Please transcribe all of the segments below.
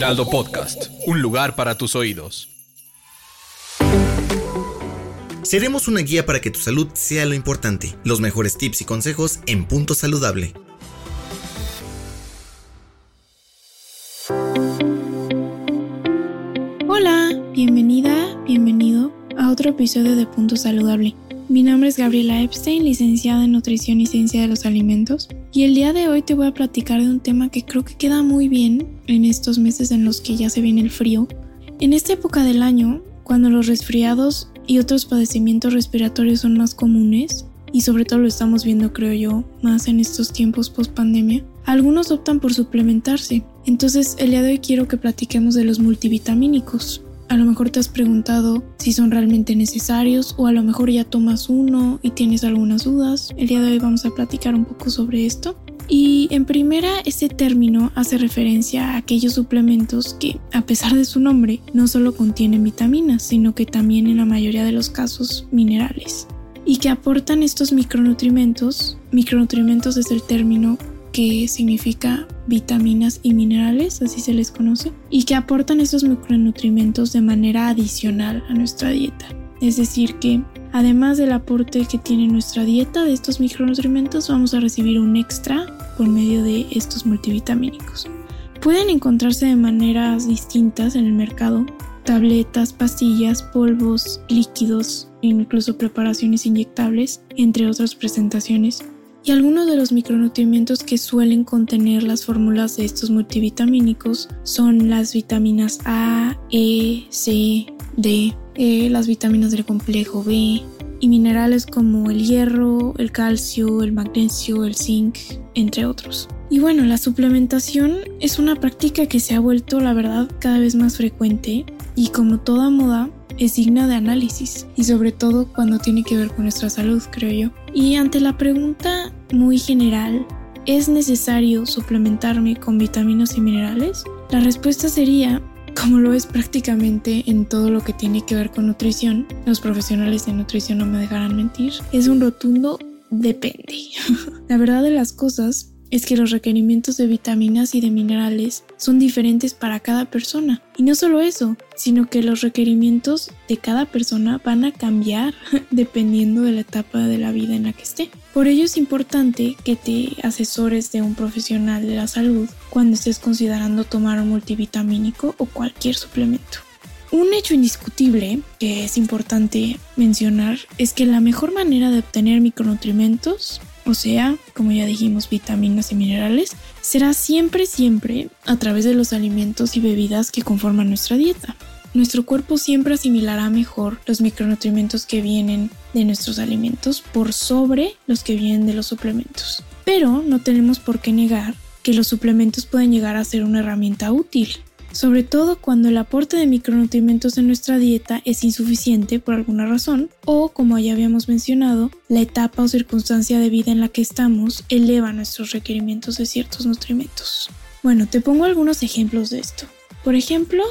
Heraldo Podcast, un lugar para tus oídos. Seremos una guía para que tu salud sea lo importante. Los mejores tips y consejos en Punto Saludable. Hola, bienvenida, bienvenido a otro episodio de Punto Saludable. Mi nombre es Gabriela Epstein, licenciada en Nutrición y Ciencia de los Alimentos, y el día de hoy te voy a platicar de un tema que creo que queda muy bien en estos meses en los que ya se viene el frío. En esta época del año, cuando los resfriados y otros padecimientos respiratorios son más comunes, y sobre todo lo estamos viendo creo yo más en estos tiempos post pandemia, algunos optan por suplementarse. Entonces el día de hoy quiero que platiquemos de los multivitamínicos. A lo mejor te has preguntado si son realmente necesarios o a lo mejor ya tomas uno y tienes algunas dudas. El día de hoy vamos a platicar un poco sobre esto. Y en primera, este término hace referencia a aquellos suplementos que, a pesar de su nombre, no solo contienen vitaminas, sino que también en la mayoría de los casos minerales. Y que aportan estos micronutrimentos. Micronutrimentos es el término que significa vitaminas y minerales, así se les conoce, y que aportan estos micronutrientes de manera adicional a nuestra dieta. Es decir, que además del aporte que tiene nuestra dieta de estos micronutrientes, vamos a recibir un extra por medio de estos multivitamínicos. Pueden encontrarse de maneras distintas en el mercado, tabletas, pastillas, polvos, líquidos, incluso preparaciones inyectables, entre otras presentaciones y algunos de los micronutrientes que suelen contener las fórmulas de estos multivitamínicos son las vitaminas A, E, C, D, e, las vitaminas del complejo B y minerales como el hierro, el calcio, el magnesio, el zinc, entre otros. Y bueno, la suplementación es una práctica que se ha vuelto, la verdad, cada vez más frecuente y como toda moda, es digna de análisis y sobre todo cuando tiene que ver con nuestra salud, creo yo. Y ante la pregunta muy general, ¿es necesario suplementarme con vitaminas y minerales? La respuesta sería, como lo es prácticamente en todo lo que tiene que ver con nutrición, los profesionales de nutrición no me dejarán mentir, es un rotundo depende. la verdad de las cosas es que los requerimientos de vitaminas y de minerales son diferentes para cada persona. Y no solo eso, sino que los requerimientos de cada persona van a cambiar dependiendo de la etapa de la vida en la que esté. Por ello es importante que te asesores de un profesional de la salud cuando estés considerando tomar un multivitamínico o cualquier suplemento. Un hecho indiscutible que es importante mencionar es que la mejor manera de obtener micronutrientes o sea, como ya dijimos, vitaminas y minerales, será siempre, siempre a través de los alimentos y bebidas que conforman nuestra dieta. Nuestro cuerpo siempre asimilará mejor los micronutrientes que vienen de nuestros alimentos por sobre los que vienen de los suplementos. Pero no tenemos por qué negar que los suplementos pueden llegar a ser una herramienta útil sobre todo cuando el aporte de micronutrientes en nuestra dieta es insuficiente por alguna razón o, como ya habíamos mencionado, la etapa o circunstancia de vida en la que estamos eleva nuestros requerimientos de ciertos nutrimentos. Bueno, te pongo algunos ejemplos de esto. Por ejemplo,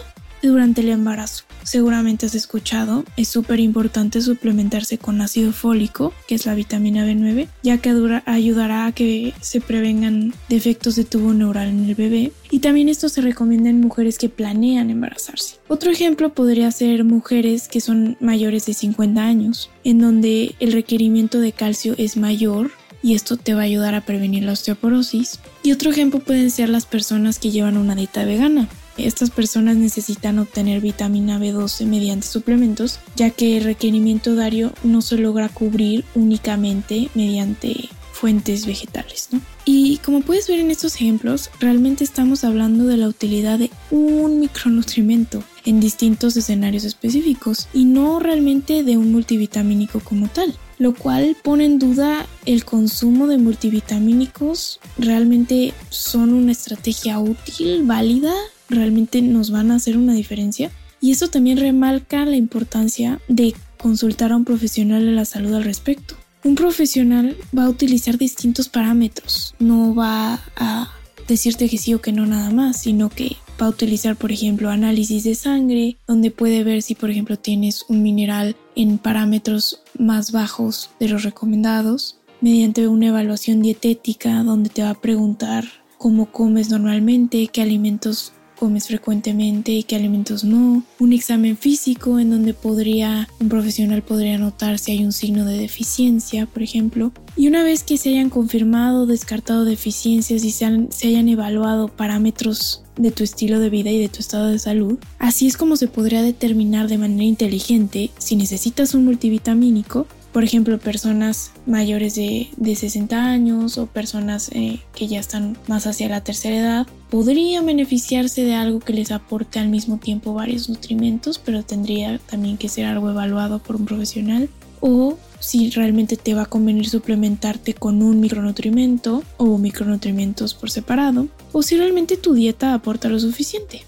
durante el embarazo. Seguramente has escuchado, es súper importante suplementarse con ácido fólico, que es la vitamina B9, ya que ayudará a que se prevengan defectos de tubo neural en el bebé. Y también esto se recomienda en mujeres que planean embarazarse. Otro ejemplo podría ser mujeres que son mayores de 50 años, en donde el requerimiento de calcio es mayor y esto te va a ayudar a prevenir la osteoporosis. Y otro ejemplo pueden ser las personas que llevan una dieta vegana. Estas personas necesitan obtener vitamina B12 mediante suplementos, ya que el requerimiento diario no se logra cubrir únicamente mediante fuentes vegetales, Y como puedes ver en estos ejemplos, realmente estamos hablando de la utilidad de un micronutrimento en distintos escenarios específicos y no realmente de un multivitamínico como tal. lo cual pone en duda el consumo de multivitamínicos. ¿Realmente son una estrategia útil, válida? ¿Realmente nos van a hacer una diferencia? Y eso también remarca la importancia de consultar a un profesional de la salud al respecto. Un profesional va a utilizar distintos parámetros, no va a decirte que sí o que no nada más, sino que va a utilizar, por ejemplo, análisis de sangre, donde puede ver si, por ejemplo, tienes un mineral en parámetros más bajos de los recomendados, mediante una evaluación dietética, donde te va a preguntar cómo comes normalmente, qué alimentos comes frecuentemente y qué alimentos no, un examen físico en donde podría un profesional podría notar si hay un signo de deficiencia, por ejemplo, y una vez que se hayan confirmado, descartado deficiencias y se, se hayan evaluado parámetros de tu estilo de vida y de tu estado de salud, así es como se podría determinar de manera inteligente si necesitas un multivitamínico por ejemplo, personas mayores de, 60 años o personas eh, que ya están más hacia la tercera edad podrían beneficiarse de algo que les aporte al mismo tiempo varios nutrimentos, pero tendría también que ser algo evaluado por un profesional. O si realmente te va a convenir suplementarte con un micronutrimento o micronutrimentos por separado, o si realmente tu dieta aporta lo suficiente.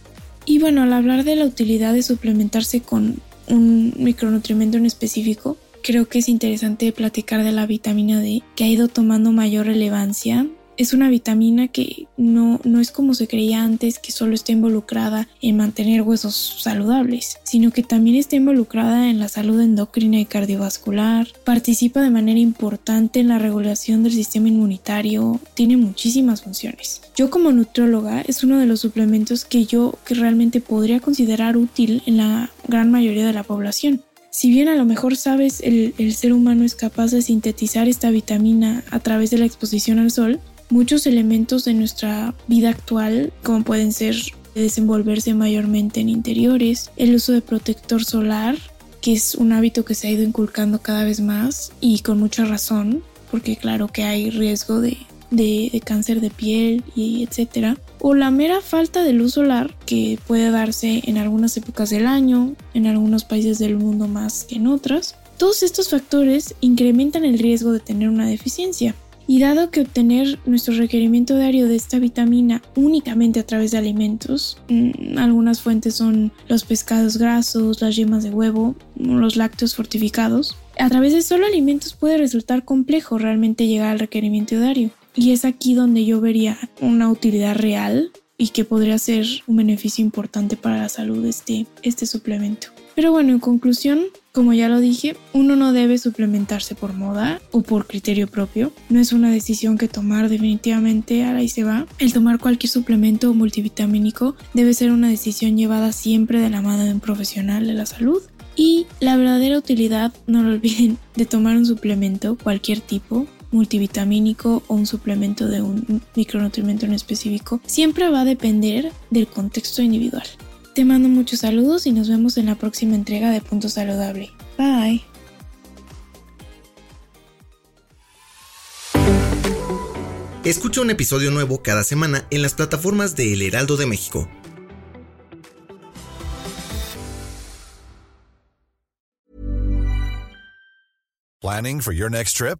Y bueno, al hablar de la utilidad de suplementarse con un micronutrimento en específico, creo que es interesante platicar de la vitamina D, que ha ido tomando mayor relevancia. Es una vitamina que no, no es como se creía antes, que solo está involucrada en mantener huesos saludables, sino que también está involucrada en la salud endocrina y cardiovascular, participa de manera importante en la regulación del sistema inmunitario, tiene muchísimas funciones. Yo como nutrióloga es uno de los suplementos que yo que realmente podría considerar útil en la gran mayoría de la población. Si bien a lo mejor sabes el, ser humano es capaz de sintetizar esta vitamina a través de la exposición al sol, muchos elementos de nuestra vida actual, como pueden ser desenvolverse mayormente en interiores, el uso de protector solar, que es un hábito que se ha ido inculcando cada vez más y con mucha razón, porque claro que hay riesgo de, de, cáncer de piel y etcétera, o la mera falta de luz solar que puede darse en algunas épocas del año, en algunos países del mundo más que en otras. Todos estos factores incrementan el riesgo de tener una deficiencia. Y dado que obtener nuestro requerimiento diario de esta vitamina únicamente a través de alimentos, mm, algunas fuentes son los pescados grasos, las yemas de huevo, los lácteos fortificados, a través de solo alimentos puede resultar complejo realmente llegar al requerimiento diario. Y es aquí donde yo vería una utilidad real y que podría ser un beneficio importante para la salud este, este suplemento. Pero bueno, en conclusión, como ya lo dije, uno no debe suplementarse por moda o por criterio propio. No es una decisión que tomar definitivamente a la y se va. El tomar cualquier suplemento multivitamínico debe ser una decisión llevada siempre de la mano de un profesional de la salud. Y la verdadera utilidad, no lo olviden, de tomar un suplemento, cualquier tipo, multivitamínico o un suplemento de un micronutrimento en específico, siempre va a depender del contexto individual. Te mando muchos saludos y nos vemos en la próxima entrega de Punto Saludable. Bye. Escucha un episodio nuevo cada semana en las plataformas de El Heraldo de México. Planning for your next trip?